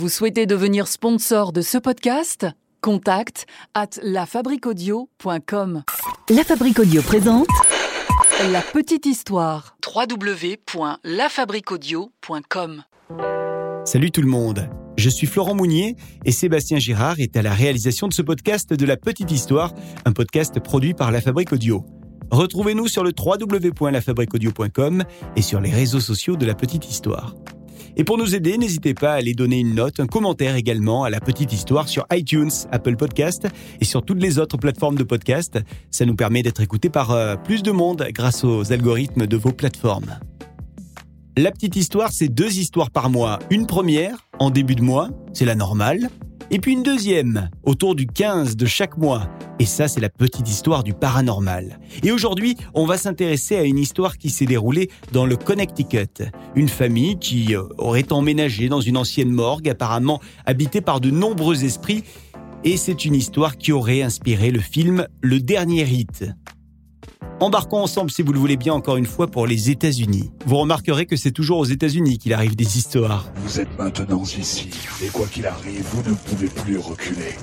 Vous souhaitez devenir sponsor de ce podcast? Contact à lafabriquaudio.com. La Fabrique Audio présente La petite histoire. www.lafabriquaudio.com. Salut tout le monde, je suis Florent Mounier et Sébastien Girard est à la réalisation de ce podcast de La Petite Histoire, un podcast produit par La Fabrique Audio. Retrouvez-nous sur le www.lafabriqueaudio.com et sur les réseaux sociaux de La Petite Histoire. Et pour nous aider, n'hésitez pas à aller donner une note, un commentaire également à La Petite Histoire sur iTunes, Apple Podcast et sur toutes les autres plateformes de podcast. Ça nous permet d'être écoutés par euh, plus de monde grâce aux algorithmes de vos plateformes. La petite histoire, c'est deux histoires par mois. Une première, en début de mois, c'est la normale. Et puis une deuxième, autour du 15 de chaque mois. Et ça, c'est la petite histoire du paranormal. Et aujourd'hui, on va s'intéresser à une histoire qui s'est déroulée dans le Connecticut. Une famille qui euh, aurait emménagé dans une ancienne morgue, apparemment habitée par de nombreux esprits. Et c'est une histoire qui aurait inspiré le film Le Dernier Rite. Embarquons ensemble, si vous le voulez bien, encore une fois pour les États-Unis. Vous remarquerez que c'est toujours aux États-Unis qu'il arrive des histoires. Vous êtes maintenant ici, et quoi qu'il arrive, vous ne pouvez plus reculer.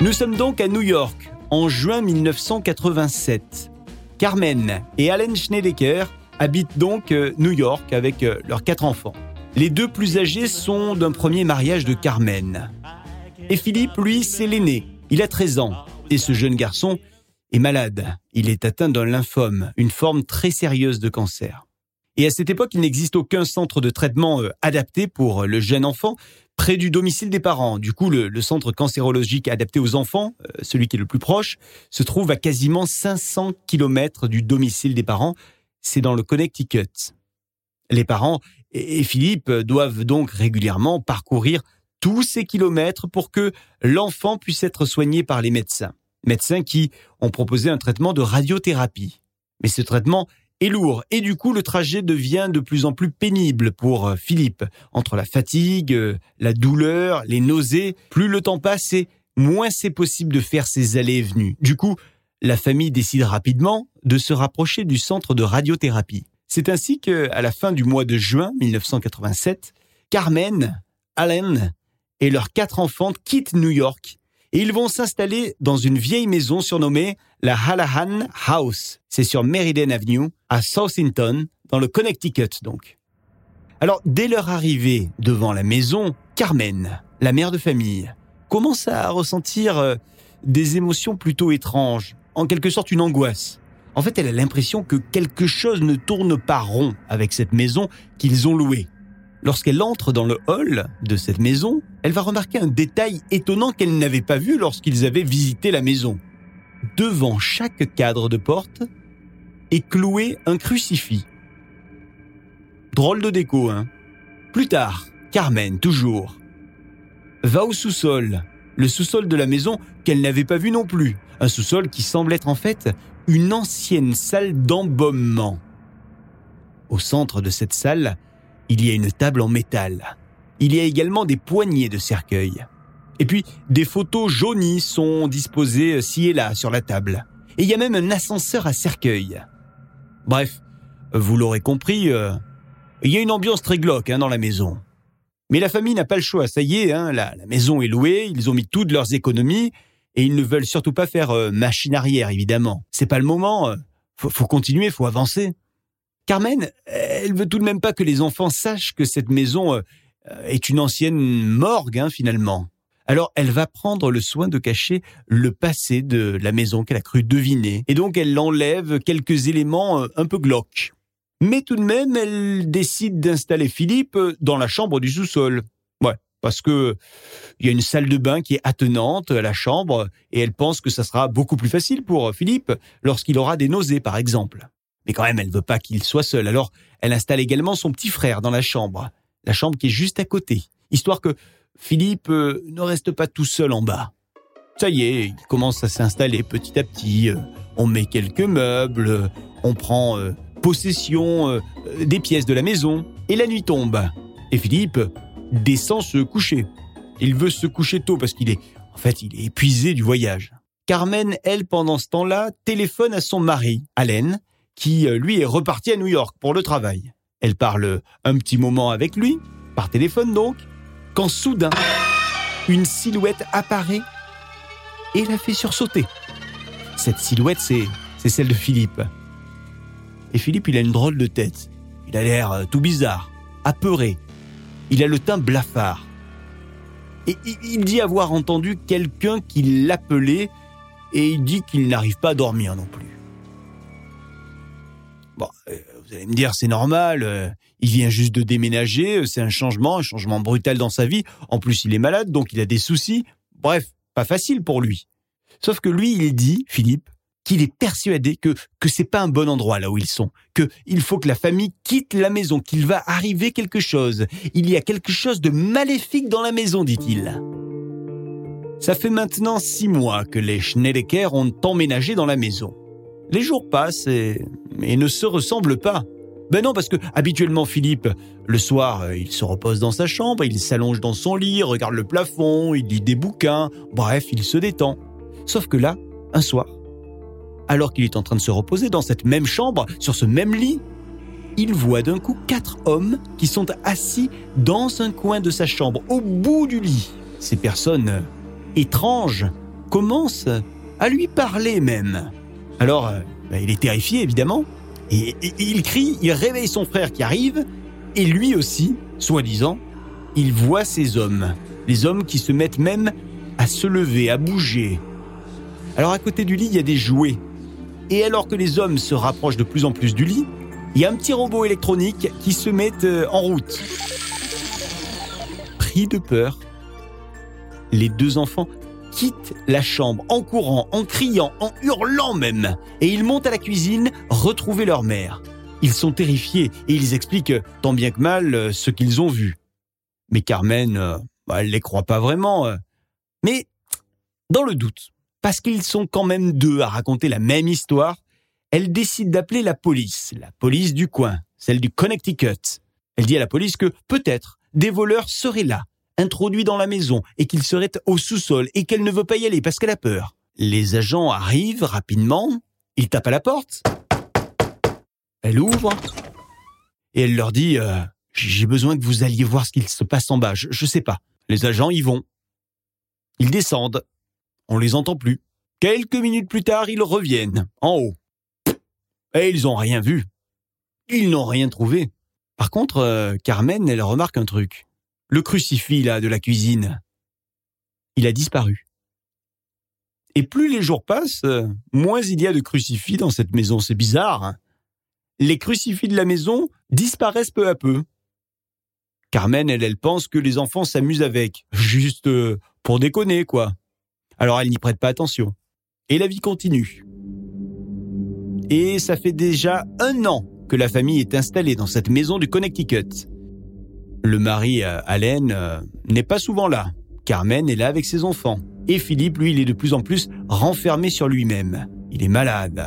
Nous sommes donc à New York, en juin 1987. Carmen et Allen Schneidecker habitent donc euh, New York avec euh, leurs quatre enfants. Les deux plus âgés sont d'un premier mariage de Carmen. Et Philippe, lui, c'est l'aîné. Il a 13 ans. Et ce jeune garçon est malade. Il est atteint d'un lymphome, une forme très sérieuse de cancer. Et à cette époque, il n'existe aucun centre de traitement euh, adapté pour le jeune enfant près du domicile des parents. Du coup, le, le centre cancérologique adapté aux enfants, euh, celui qui est le plus proche, se trouve à quasiment 500 km du domicile des parents. C'est dans le Connecticut. Les parents et Philippe doivent donc régulièrement parcourir tous ces kilomètres pour que l'enfant puisse être soigné par les médecins. Médecins qui ont proposé un traitement de radiothérapie. Mais ce traitement est lourd et du coup le trajet devient de plus en plus pénible pour euh, Philippe. Entre la fatigue, euh, la douleur, les nausées, plus le temps passe et moins c'est possible de faire ces allées et venues. Du coup, la famille décide rapidement de se rapprocher du centre de radiothérapie. C'est ainsi que, à la fin du mois de juin 1987, Carmen, Allen et leurs quatre enfants quittent New York et ils vont s'installer dans une vieille maison surnommée la Hallahan House. C'est sur Meriden Avenue, à Southampton, dans le Connecticut donc. Alors, dès leur arrivée devant la maison, Carmen, la mère de famille, commence à ressentir euh, des émotions plutôt étranges, en quelque sorte une angoisse. En fait, elle a l'impression que quelque chose ne tourne pas rond avec cette maison qu'ils ont louée. Lorsqu'elle entre dans le hall de cette maison, elle va remarquer un détail étonnant qu'elle n'avait pas vu lorsqu'ils avaient visité la maison. Devant chaque cadre de porte est cloué un crucifix. Drôle de déco, hein Plus tard, Carmen, toujours, va au sous-sol, le sous-sol de la maison qu'elle n'avait pas vu non plus. Un sous-sol qui semble être en fait une ancienne salle d'embaumement. Au centre de cette salle, il y a une table en métal. Il y a également des poignées de cercueil. Et puis, des photos jaunies sont disposées ci et là sur la table. Et il y a même un ascenseur à cercueil. Bref, vous l'aurez compris, euh, il y a une ambiance très glauque hein, dans la maison. Mais la famille n'a pas le choix, ça y est, hein, la, la maison est louée, ils ont mis toutes leurs économies, et ils ne veulent surtout pas faire euh, machine arrière, évidemment. C'est pas le moment, euh, faut, faut continuer, faut avancer. Carmen, elle veut tout de même pas que les enfants sachent que cette maison euh, est une ancienne morgue, hein, finalement. Alors, elle va prendre le soin de cacher le passé de la maison qu'elle a cru deviner. Et donc, elle enlève quelques éléments euh, un peu glauques. Mais tout de même, elle décide d'installer Philippe euh, dans la chambre du sous-sol. Ouais, parce que il y a une salle de bain qui est attenante à la chambre et elle pense que ça sera beaucoup plus facile pour Philippe lorsqu'il aura des nausées, par exemple. Mais quand même, elle veut pas qu'il soit seul. Alors, elle installe également son petit frère dans la chambre, la chambre qui est juste à côté, histoire que Philippe euh, ne reste pas tout seul en bas. Ça y est, il commence à s'installer petit à petit. euh, On met quelques meubles, on prend euh, possession des pièces de la maison, et la nuit tombe. Et Philippe descend se coucher. Il veut se coucher tôt parce qu'il est, en fait, il est épuisé du voyage. Carmen, elle, pendant ce temps-là, téléphone à son mari, Allen, qui, euh, lui, est reparti à New York pour le travail. Elle parle un petit moment avec lui, par téléphone donc, quand soudain, une silhouette apparaît et la fait sursauter. Cette silhouette, c'est, celle de Philippe. Et Philippe, il a une drôle de tête. Il a l'air euh, tout bizarre, apeuré. Il a le teint blafard. Et il dit avoir entendu quelqu'un qui l'appelait et il dit qu'il n'arrive pas à dormir non plus. Bon, euh, vous allez me dire, c'est normal, euh, il vient juste de déménager, c'est un changement, un changement brutal dans sa vie. En plus, il est malade, donc il a des soucis. Bref, pas facile pour lui. Sauf que lui, il dit, Philippe, qu'il est persuadé que que c'est pas un bon endroit là où ils sont, que il faut que la famille quitte la maison, qu'il va arriver quelque chose. Il y a quelque chose de maléfique dans la maison, dit-il. Ça fait maintenant six mois que les Schneideker ont emménagé dans la maison. Les jours passent et, ne se ressemblent pas. Ben non, parce que habituellement Philippe, le soir, il se repose dans sa chambre, il s'allonge dans son lit, regarde le plafond, il lit des bouquins, bref, il se détend. Sauf que là, un soir, alors qu'il est en train de se reposer dans cette même chambre, sur ce même lit, il voit d'un coup quatre hommes qui sont assis dans un coin de sa chambre, au bout du lit. Ces personnes étranges commencent à lui parler même. Alors, euh, ben, il est terrifié évidemment, et, et il crie, il réveille son frère qui arrive, et lui aussi, soi-disant, il voit ces hommes, les hommes qui se mettent même à se lever, à bouger. Alors à côté du lit, il y a des jouets et alors que les hommes se rapprochent de plus en plus du lit, il y a un petit robot électronique qui se met euh, en route. Pris de peur, les deux enfants quittent la chambre en courant, en criant, en hurlant même, et ils montent à la cuisine retrouver leur mère. Ils sont terrifiés et ils expliquent tant bien que mal euh, ce qu'ils ont vu. Mais Carmen, euh, bah, elle ne les croit pas vraiment. Mais dans le doute, parce qu'ils sont quand même deux à raconter la même histoire, elle décide d'appeler la police, la police du coin, celle du Connecticut. Elle dit à la police que peut-être des voleurs seraient là, introduits dans la maison, et qu'ils seraient au sous-sol, et qu'elle ne veut pas y aller parce qu'elle a peur. Les agents arrivent rapidement, ils tapent à la porte. Elle ouvre, et elle leur dit euh, J'ai besoin que vous alliez voir ce qu'il se passe en bas, je, je sais pas. Les agents y vont. Ils descendent, on les entend plus. Quelques minutes plus tard, ils reviennent, en haut. Et ils n'ont rien vu. Ils n'ont rien trouvé. Par contre, euh, Carmen, elle remarque un truc. Le crucifix, là, de la cuisine. Il a disparu. Et plus les jours passent, moins il y a de crucifix dans cette maison. C'est bizarre. Hein. les crucifix de la maison disparaissent peu à peu. Carmen, elle, elle pense que les enfants s'amusent avec. Juste euh, pour déconner, quoi. Alors elle n'y prête pas attention. Et la vie continue. Et ça fait déjà un an que la famille est installée dans cette maison du Connecticut. Le mari, euh, Allen, euh, n'est pas souvent là. Carmen est là avec ses enfants. Et Philippe, lui, il est de plus en plus renfermé sur lui-même. Il est malade.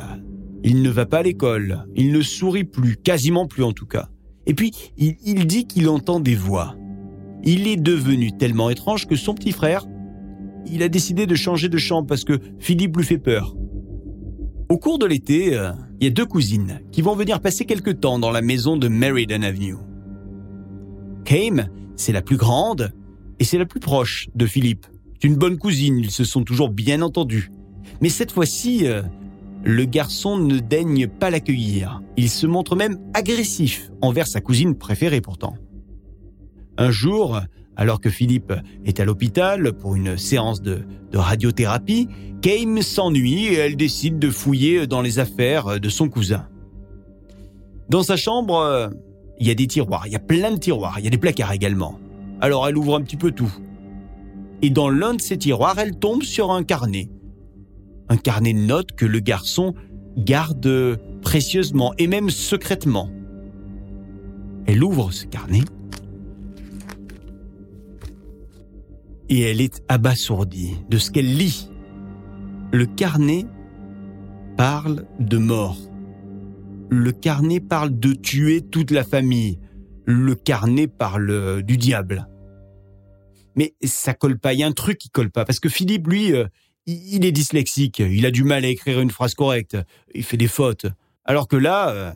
Il ne va pas à l'école. Il ne sourit plus, quasiment plus en tout cas. Et puis, il, dit qu'il entend des voix. Il est devenu tellement étrange que son petit frère il a décidé de changer de chambre parce que Philippe lui fait peur. Au cours de l'été, euh, il y a deux cousines qui vont venir passer quelque temps dans la maison de Meriden Avenue. Kame, c'est la plus grande et c'est la plus proche de Philippe. C'est une bonne cousine, ils se sont toujours bien entendus. Mais cette fois-ci, euh, le garçon ne daigne pas l'accueillir. Il se montre même agressif envers sa cousine préférée pourtant. Un jour, alors que Philippe est à l'hôpital pour une séance de, radiothérapie, Kame s'ennuie et elle décide de fouiller dans les affaires de son cousin. Dans sa chambre, il y a des tiroirs, il y a plein de tiroirs, il y a des placards également. Alors elle ouvre un petit peu tout. Et dans l'un de ces tiroirs, elle tombe sur un carnet. Un carnet de notes que le garçon garde précieusement et même secrètement. Elle ouvre ce carnet et elle est abasourdie de ce qu'elle lit. Le carnet parle de mort. Le carnet parle de tuer toute la famille. Le carnet parle du diable. Mais ça colle pas, il y a un truc qui colle pas, parce que Philippe, lui, euh, il est dyslexique, il a du mal à écrire une phrase correcte, il fait des fautes. Alors que là, euh,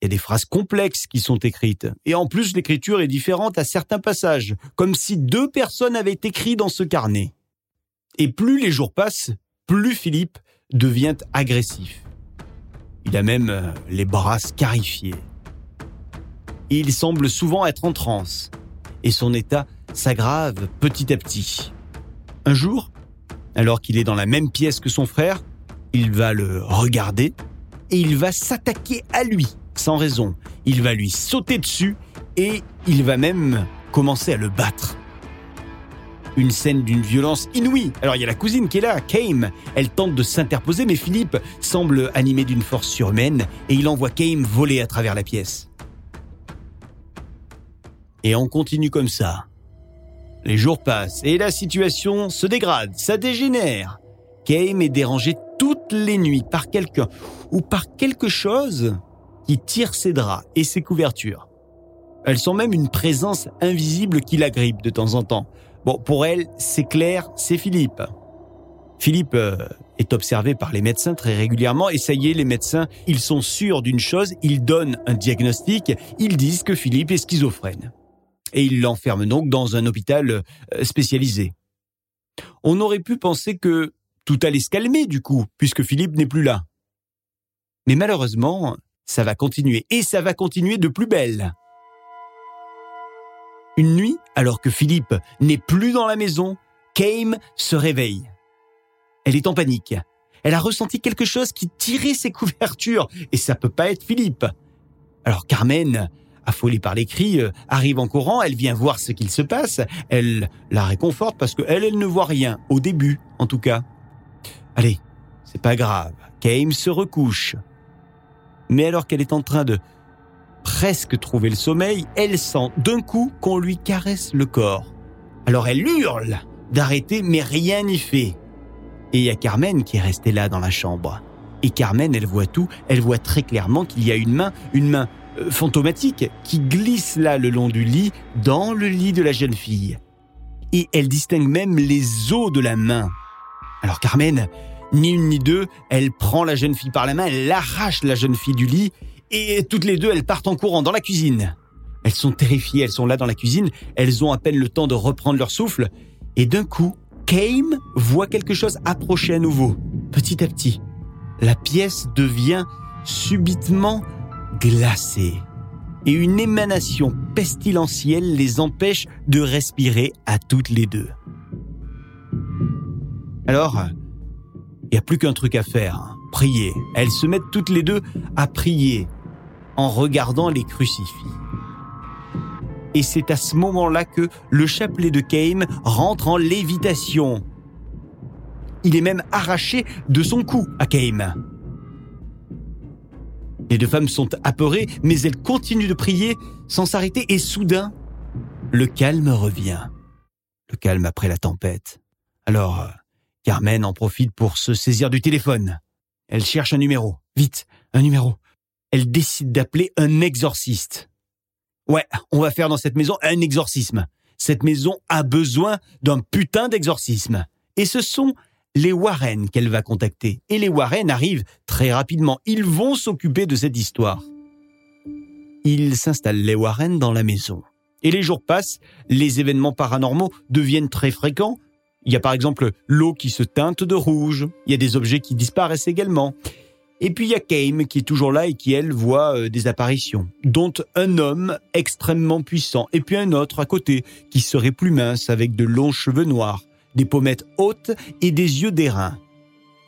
Il y a des phrases complexes qui sont écrites. Et en plus, l'écriture est différente à certains passages, comme si deux personnes avaient écrit dans ce carnet. Et plus les jours passent, plus Philippe devient agressif. Il a même euh, les bras scarifiés. Il semble souvent être en transe. Et son état s'aggrave petit à petit. Un jour, alors qu'il est dans la même pièce que son frère, il va le regarder et il va s'attaquer à lui sans raison. Il va lui sauter dessus et il va même commencer à le battre. Une scène d'une violence inouïe. Alors il y a la cousine qui est là, Kame. Elle tente de s'interposer, mais Philippe semble animé d'une force surhumaine et il envoie Kame voler à travers la pièce. Et on continue comme ça. Les jours passent et la situation se dégrade, ça dégénère. Kame est dérangé toutes les nuits par quelqu'un ou par quelque chose qui tire ses draps et ses couvertures. Elles sont même une présence invisible qui l'agrippe de temps en temps. Bon, pour elle, c'est clair, c'est Philippe. Philippe euh, est observé par les médecins très régulièrement et ça y est, les médecins, ils sont sûrs d'une chose, ils donnent un diagnostic, ils disent que Philippe est schizophrène. Et ils l'enferment donc dans un hôpital euh, spécialisé. On aurait pu penser que tout allait se calmer du coup, puisque Philippe n'est plus là. Mais malheureusement, ça va continuer et ça va continuer de plus belle. Une nuit, alors que Philippe n'est plus dans la maison, Kame se réveille. Elle est en panique. Elle a ressenti quelque chose qui tirait ses couvertures et ça peut pas être Philippe. Alors Carmen, affolée par les cris, euh, arrive en courant, elle vient voir ce qu'il se passe, elle la réconforte parce que elle, elle ne voit rien, au début en tout cas. Allez, c'est pas grave, Kame se recouche. Mais alors qu'elle est en train de presque trouver le sommeil, elle sent d'un coup qu'on lui caresse le corps. Alors elle hurle d'arrêter, mais rien n'y fait. Et il y a Carmen qui est restée là dans la chambre. Et Carmen, elle voit tout, elle voit très clairement qu'il y a une main, une main euh, fantomatique, qui glisse là le long du lit, dans le lit de la jeune fille. Et elle distingue même les os de la main. Alors Carmen, ni une ni deux, elle prend la jeune fille par la main, elle arrache la jeune fille du lit, et toutes les deux, elles partent en courant dans la cuisine. Elles sont terrifiées, elles sont là dans la cuisine, elles ont à peine le temps de reprendre leur souffle, et d'un coup, Kame voit quelque chose approcher à nouveau, petit à petit. La pièce devient subitement glacée, et une émanation pestilentielle les empêche de respirer à toutes les deux. Alors, il n'y a plus qu'un truc à faire, prier. Elles se mettent toutes les deux à prier en regardant les crucifix. Et c'est à ce moment-là que le chapelet de Kame rentre en lévitation. Il est même arraché de son cou à Kame. Les deux femmes sont apeurées, mais elles continuent de prier sans s'arrêter et soudain, le calme revient. Le calme après la tempête. Alors, Carmen en profite pour se saisir du téléphone. Elle cherche un numéro. Vite, un numéro. Elle décide d'appeler un exorciste. Ouais, on va faire dans cette maison un exorcisme. Cette maison a besoin d'un putain d'exorcisme. Et ce sont les Warren qu'elle va contacter. Et les Warren arrivent très rapidement. Ils vont s'occuper de cette histoire. Ils s'installent les Warren dans la maison. Et les jours passent, les événements paranormaux deviennent très fréquents, il y a par exemple l'eau qui se teinte de rouge, il y a des objets qui disparaissent également. Et puis il y a Kame qui est toujours là et qui, elle, voit euh, des apparitions, dont un homme extrêmement puissant, et puis un autre à côté, qui serait plus mince avec de longs cheveux noirs, des pommettes hautes et des yeux d'airain.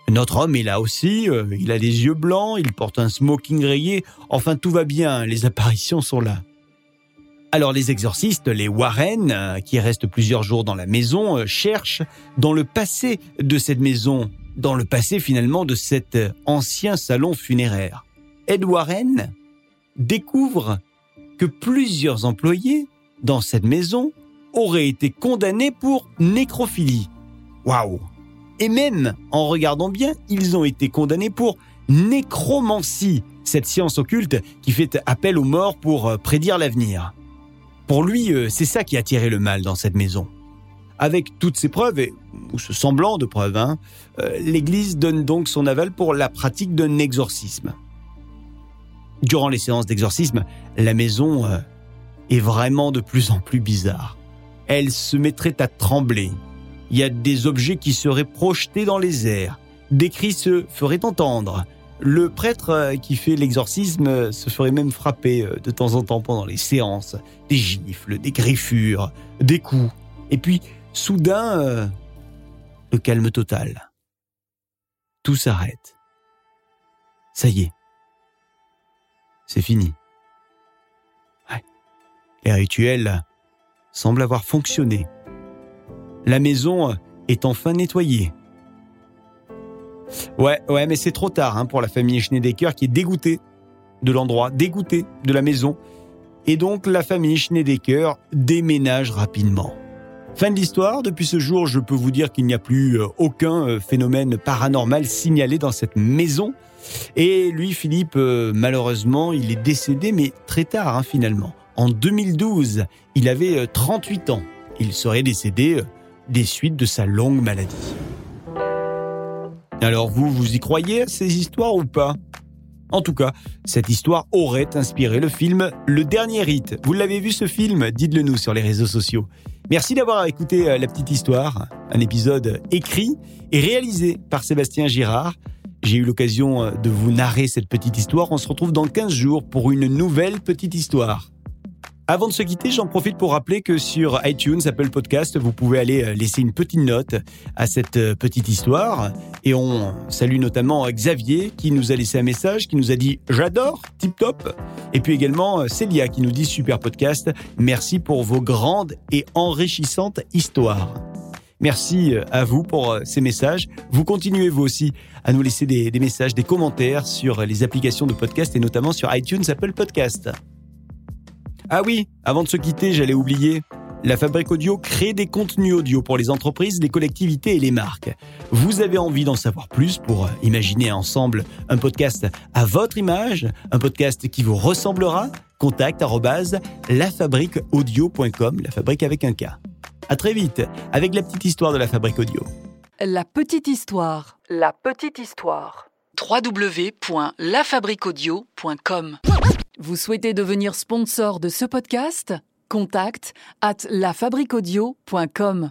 Notre homme est là aussi, euh, il a des yeux blancs, il porte un smoking rayé, enfin tout va bien, les apparitions sont là. Alors les exorcistes, les Warren, euh, qui restent plusieurs jours dans la maison, cherchent dans le passé de cette maison, dans le passé finalement de cet euh, ancien salon funéraire. Ed Warren découvre que plusieurs employés dans cette maison auraient été condamnés pour nécrophilie. Waouh Et même, en regardant bien, ils ont été condamnés pour nécromancie, cette science occulte qui fait appel aux morts pour prédire l'avenir. Pour lui, euh, c'est ça qui a tiré le mal dans cette maison. Avec toutes ces preuves, ou ce semblant de preuves, hein, euh, l'Église donne donc son aval pour la pratique d'un exorcisme. Durant les séances d'exorcisme, la maison euh, est vraiment de plus en plus bizarre. Elle se mettrait à trembler. Il y a des objets qui seraient projetés dans les airs. Des cris se feraient entendre. Le prêtre euh, qui fait l'exorcisme se ferait même frapper de temps en temps pendant les séances. Des gifles, des griffures, des coups. Et puis, soudain, le calme total. Tout s'arrête. Ça y est. C'est fini. Ouais. Les rituels semblent avoir fonctionné. La maison est enfin nettoyée. Ouais, ouais, mais c'est trop tard hein, pour la famille Schneidecker qui est dégoûtée de l'endroit, dégoûtée de la maison. Et donc la famille Schneidecker déménage rapidement. Fin de l'histoire, depuis ce jour, je peux vous dire qu'il n'y a plus euh, aucun euh, phénomène paranormal signalé dans cette maison. Et lui, Philippe, euh, malheureusement, il est décédé, mais très tard hein, finalement. En 2012, il avait 38 ans. Il serait décédé des suites de sa longue maladie. Alors vous, vous y croyez ces histoires ou pas? En tout cas, cette histoire aurait inspiré le film Le Dernier Rite. Vous l'avez vu ce film? Dites-le nous sur les réseaux sociaux. Merci d'avoir écouté euh, La Petite Histoire, un épisode écrit et réalisé par Sébastien Girard. J'ai eu l'occasion euh, de vous narrer cette petite histoire. On se retrouve dans 15 jours pour une nouvelle petite histoire. Avant de se quitter, j'en profite pour rappeler que sur iTunes, Apple Podcast, vous pouvez aller euh, laisser une petite note à cette petite histoire. Et on salue notamment Xavier qui nous a laissé un message, qui nous a dit j'adore, tip top. Et puis également euh, Célia qui nous dit super podcast. Merci pour vos grandes et enrichissantes histoires. Merci euh, à vous pour euh, ces messages. Vous continuez vous aussi à nous laisser des, des messages, des commentaires sur les applications de podcast et notamment sur iTunes, Apple Podcast. Ah oui, avant de se quitter, j'allais oublier. La Fabrique Audio crée des contenus audio pour les entreprises, les collectivités et les marques. Vous avez envie d'en savoir plus pour imaginer ensemble un podcast à votre image, un podcast qui vous ressemblera? Contact lafabriqueaudio.com, la fabrique avec un K. À très vite avec la petite histoire de la Fabrique Audio. La petite histoire. La petite histoire. www.lafabriqueaudio.com Vous souhaitez devenir sponsor de ce podcast? Contact at lafabriqueaudio.com